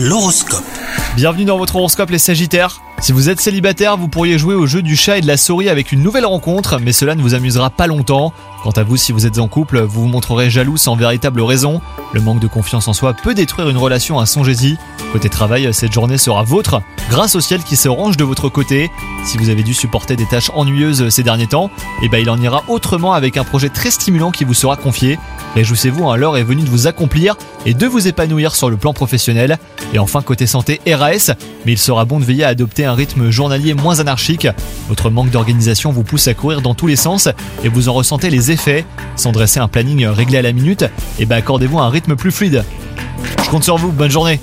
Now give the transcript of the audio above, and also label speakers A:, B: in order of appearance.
A: L'horoscope.
B: Bienvenue dans votre horoscope les Sagittaires. Si vous êtes célibataire, vous pourriez jouer au jeu du chat et de la souris avec une nouvelle rencontre, mais cela ne vous amusera pas longtemps. Quant à vous, si vous êtes en couple, vous vous montrerez jaloux sans véritable raison. Le manque de confiance en soi peut détruire une relation à songez-y. Côté travail, cette journée sera vôtre, grâce au ciel qui se range de votre côté. Si vous avez dû supporter des tâches ennuyeuses ces derniers temps, eh ben il en ira autrement avec un projet très stimulant qui vous sera confié. Réjouissez-vous, hein, l'heure est venue de vous accomplir et de vous épanouir sur le plan professionnel. Et enfin, côté santé, RAS, mais il sera bon de veiller à adopter un rythme journalier moins anarchique. Votre manque d'organisation vous pousse à courir dans tous les sens et vous en ressentez les effets. Sans dresser un planning réglé à la minute, et ben accordez-vous un rythme plus fluide. Je compte sur vous, bonne journée